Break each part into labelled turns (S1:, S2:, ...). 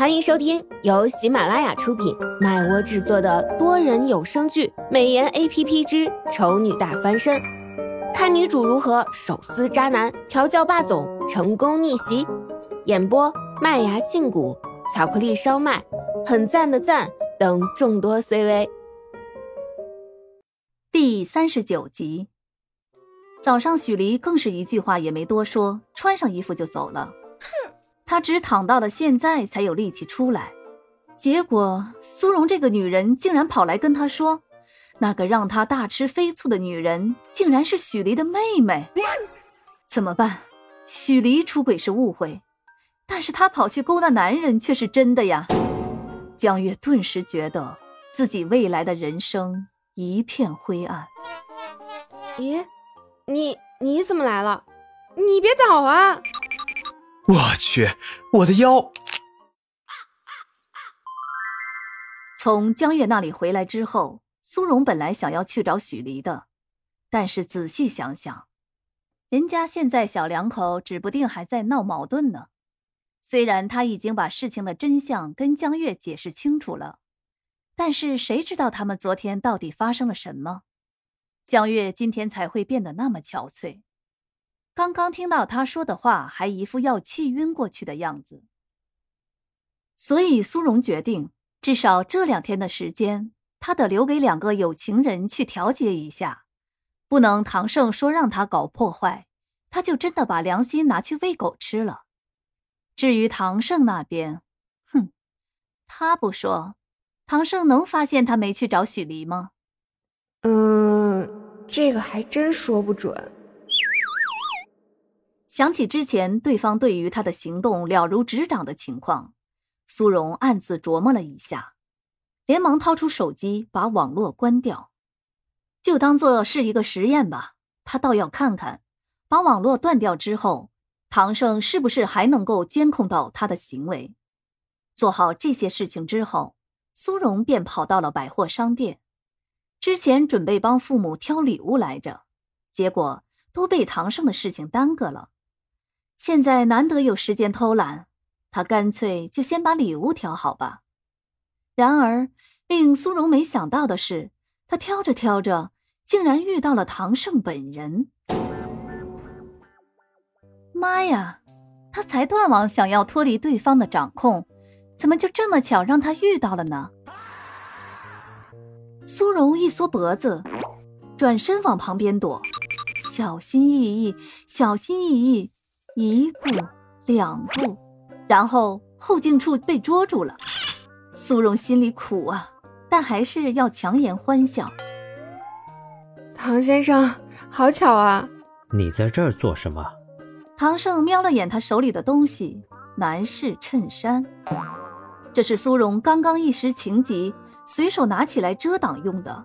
S1: 欢迎收听由喜马拉雅出品、麦窝制作的多人有声剧《美颜 A P P 之丑女大翻身》，看女主如何手撕渣男、调教霸总、成功逆袭。演播：麦芽庆谷、巧克力烧麦、很赞的赞等众多 C V。
S2: 第三十九集，早上许离更是一句话也没多说，穿上衣服就走了。哼。他只躺到了现在才有力气出来，结果苏荣这个女人竟然跑来跟他说，那个让他大吃飞醋的女人竟然是许离的妹妹，怎么办？许离出轨是误会，但是他跑去勾搭男人却是真的呀！江月顿时觉得自己未来的人生一片灰暗。
S1: 咦，你你怎么来了？你别倒啊！
S3: 我去，我的腰！
S2: 从江月那里回来之后，苏荣本来想要去找许离的，但是仔细想想，人家现在小两口指不定还在闹矛盾呢。虽然他已经把事情的真相跟江月解释清楚了，但是谁知道他们昨天到底发生了什么？江月今天才会变得那么憔悴。刚刚听到他说的话，还一副要气晕过去的样子。所以苏荣决定，至少这两天的时间，他得留给两个有情人去调节一下，不能唐胜说让他搞破坏，他就真的把良心拿去喂狗吃了。至于唐胜那边，哼，他不说，唐胜能发现他没去找许离吗？
S1: 嗯，这个还真说不准。
S2: 想起之前对方对于他的行动了如指掌的情况，苏荣暗自琢磨了一下，连忙掏出手机把网络关掉，就当做是一个实验吧。他倒要看看，把网络断掉之后，唐胜是不是还能够监控到他的行为。做好这些事情之后，苏荣便跑到了百货商店，之前准备帮父母挑礼物来着，结果都被唐胜的事情耽搁了。现在难得有时间偷懒，他干脆就先把礼物挑好吧。然而，令苏荣没想到的是，他挑着挑着，竟然遇到了唐胜本人。妈呀！他才断网，想要脱离对方的掌控，怎么就这么巧让他遇到了呢？苏荣一缩脖子，转身往旁边躲，小心翼翼，小心翼翼。一步，两步，然后后颈处被捉住了。苏荣心里苦啊，但还是要强颜欢笑。
S1: 唐先生，好巧啊！
S4: 你在这儿做什么？
S2: 唐胜瞄了眼他手里的东西，男士衬衫。这是苏荣刚刚一时情急，随手拿起来遮挡用的。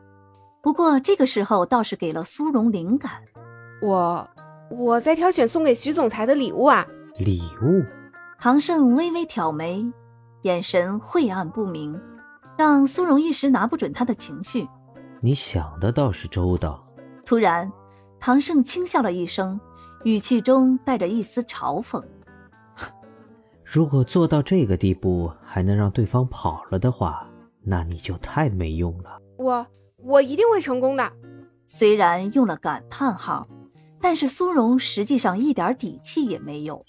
S2: 不过这个时候倒是给了苏荣灵感。
S1: 我。我在挑选送给徐总裁的礼物啊！
S4: 礼物？
S2: 唐胜微微挑眉，眼神晦暗不明，让苏荣一时拿不准他的情绪。
S4: 你想的倒是周到。
S2: 突然，唐胜轻笑了一声，语气中带着一丝嘲讽：“
S4: 如果做到这个地步还能让对方跑了的话，那你就太没用了。”
S1: 我我一定会成功的。
S2: 虽然用了感叹号。但是苏荣实际上一点底气也没有。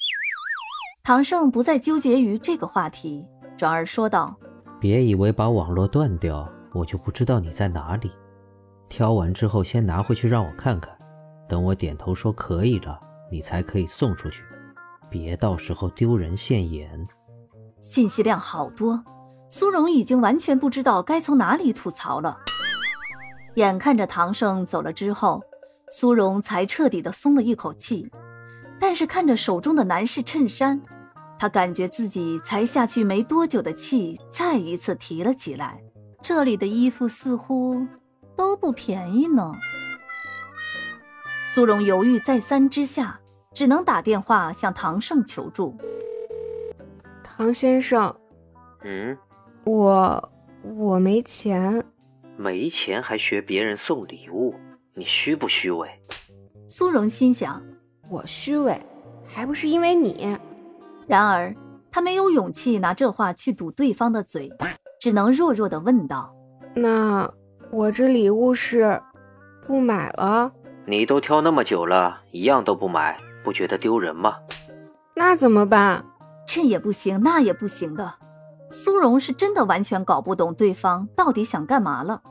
S2: 唐胜不再纠结于这个话题，转而说道：“
S4: 别以为把网络断掉，我就不知道你在哪里。挑完之后先拿回去让我看看，等我点头说可以了，你才可以送出去。别到时候丢人现眼。”
S2: 信息量好多，苏荣已经完全不知道该从哪里吐槽了。眼看着唐胜走了之后。苏荣才彻底的松了一口气，但是看着手中的男士衬衫，他感觉自己才下去没多久的气再一次提了起来。这里的衣服似乎都不便宜呢。苏荣犹豫再三之下，只能打电话向唐胜求助。
S1: 唐先生，
S4: 嗯，
S1: 我我没钱，
S4: 没钱还学别人送礼物。你虚不虚伪？
S2: 苏荣心想：
S1: 我虚伪，还不是因为你。
S2: 然而，他没有勇气拿这话去堵对方的嘴，只能弱弱的问道：“
S1: 那我这礼物是不买了？
S4: 你都挑那么久了，一样都不买，不觉得丢人吗？
S1: 那怎么办？
S2: 这也不行，那也不行的。苏荣是真的完全搞不懂对方到底想干嘛了。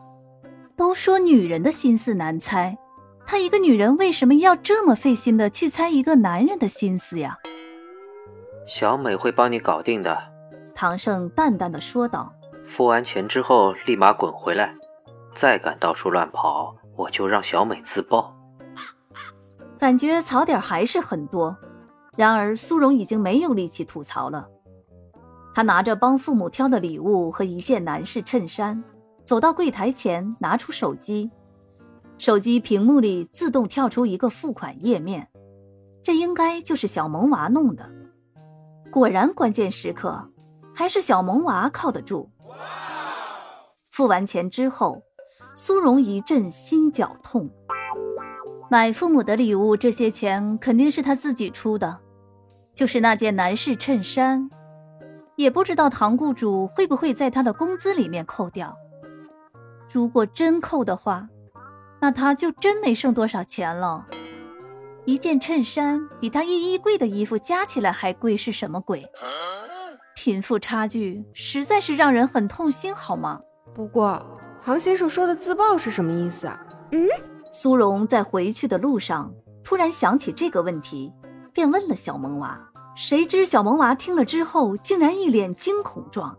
S2: 都说女人的心思难猜，她一个女人为什么要这么费心的去猜一个男人的心思呀？”
S4: 小美会帮你搞定的，
S2: 唐胜淡淡的说道。
S4: 付完钱之后立马滚回来，再敢到处乱跑，我就让小美自爆。
S2: 感觉槽点还是很多，然而苏荣已经没有力气吐槽了。他拿着帮父母挑的礼物和一件男士衬衫，走到柜台前，拿出手机，手机屏幕里自动跳出一个付款页面，这应该就是小萌娃弄的。果然，关键时刻还是小萌娃靠得住。付完钱之后，苏荣一阵心绞痛。买父母的礼物，这些钱肯定是他自己出的，就是那件男士衬衫，也不知道唐雇主会不会在他的工资里面扣掉。如果真扣的话，那他就真没剩多少钱了。一件衬衫比他一衣柜的衣服加起来还贵，是什么鬼？贫富差距实在是让人很痛心，好吗？
S1: 不过，唐先生说的自爆是什么意思啊？
S2: 嗯，苏荣在回去的路上突然想起这个问题，便问了小萌娃。谁知小萌娃听了之后，竟然一脸惊恐状。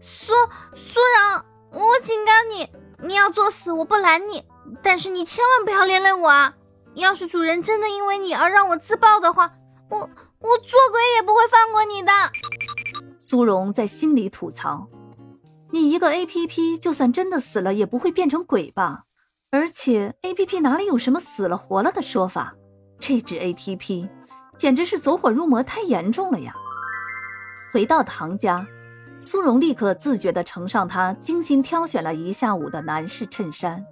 S5: 苏苏荣，我警告你，你要作死，我不拦你，但是你千万不要连累我啊！要是主人真的因为你而让我自爆的话，我我做鬼也不会放过你的。
S2: 苏荣在心里吐槽：“你一个 A P P，就算真的死了，也不会变成鬼吧？而且 A P P 哪里有什么死了活了的说法？这只 A P P 简直是走火入魔，太严重了呀！”回到唐家，苏荣立刻自觉地呈上他精心挑选了一下午的男士衬衫。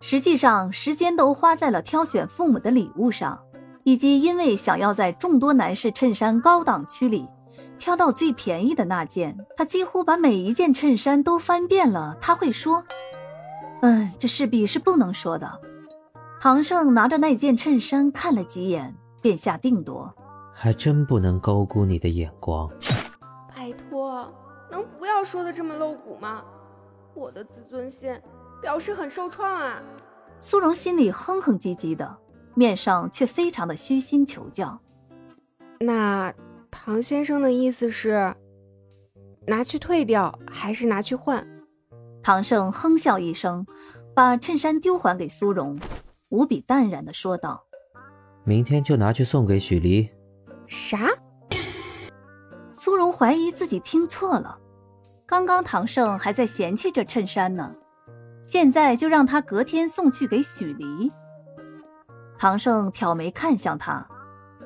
S2: 实际上，时间都花在了挑选父母的礼物上，以及因为想要在众多男士衬衫高档区里挑到最便宜的那件，他几乎把每一件衬衫都翻遍了。他会说：“嗯，这势必是不能说的。”唐胜拿着那件衬衫看了几眼，便下定夺：“
S4: 还真不能高估你的眼光。”
S1: 要说的这么露骨吗？我的自尊心。表示很受创啊！
S2: 苏荣心里哼哼唧唧的，面上却非常的虚心求教。
S1: 那唐先生的意思是，拿去退掉，还是拿去换？
S2: 唐胜哼笑一声，把衬衫丢还给苏荣，无比淡然的说道：“
S4: 明天就拿去送给许离。”
S1: 啥？
S2: 苏荣怀疑自己听错了，刚刚唐胜还在嫌弃这衬衫呢。现在就让他隔天送去给许离。唐胜挑眉看向他，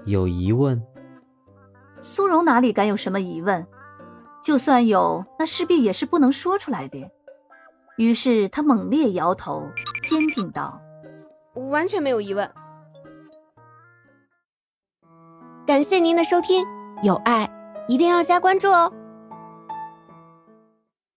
S4: 有疑问。
S2: 苏荣哪里敢有什么疑问？就算有，那势必也是不能说出来的。于是他猛烈摇头，坚定道：“
S1: 完全没有疑问。”感谢您的收听，有爱一定要加关注哦。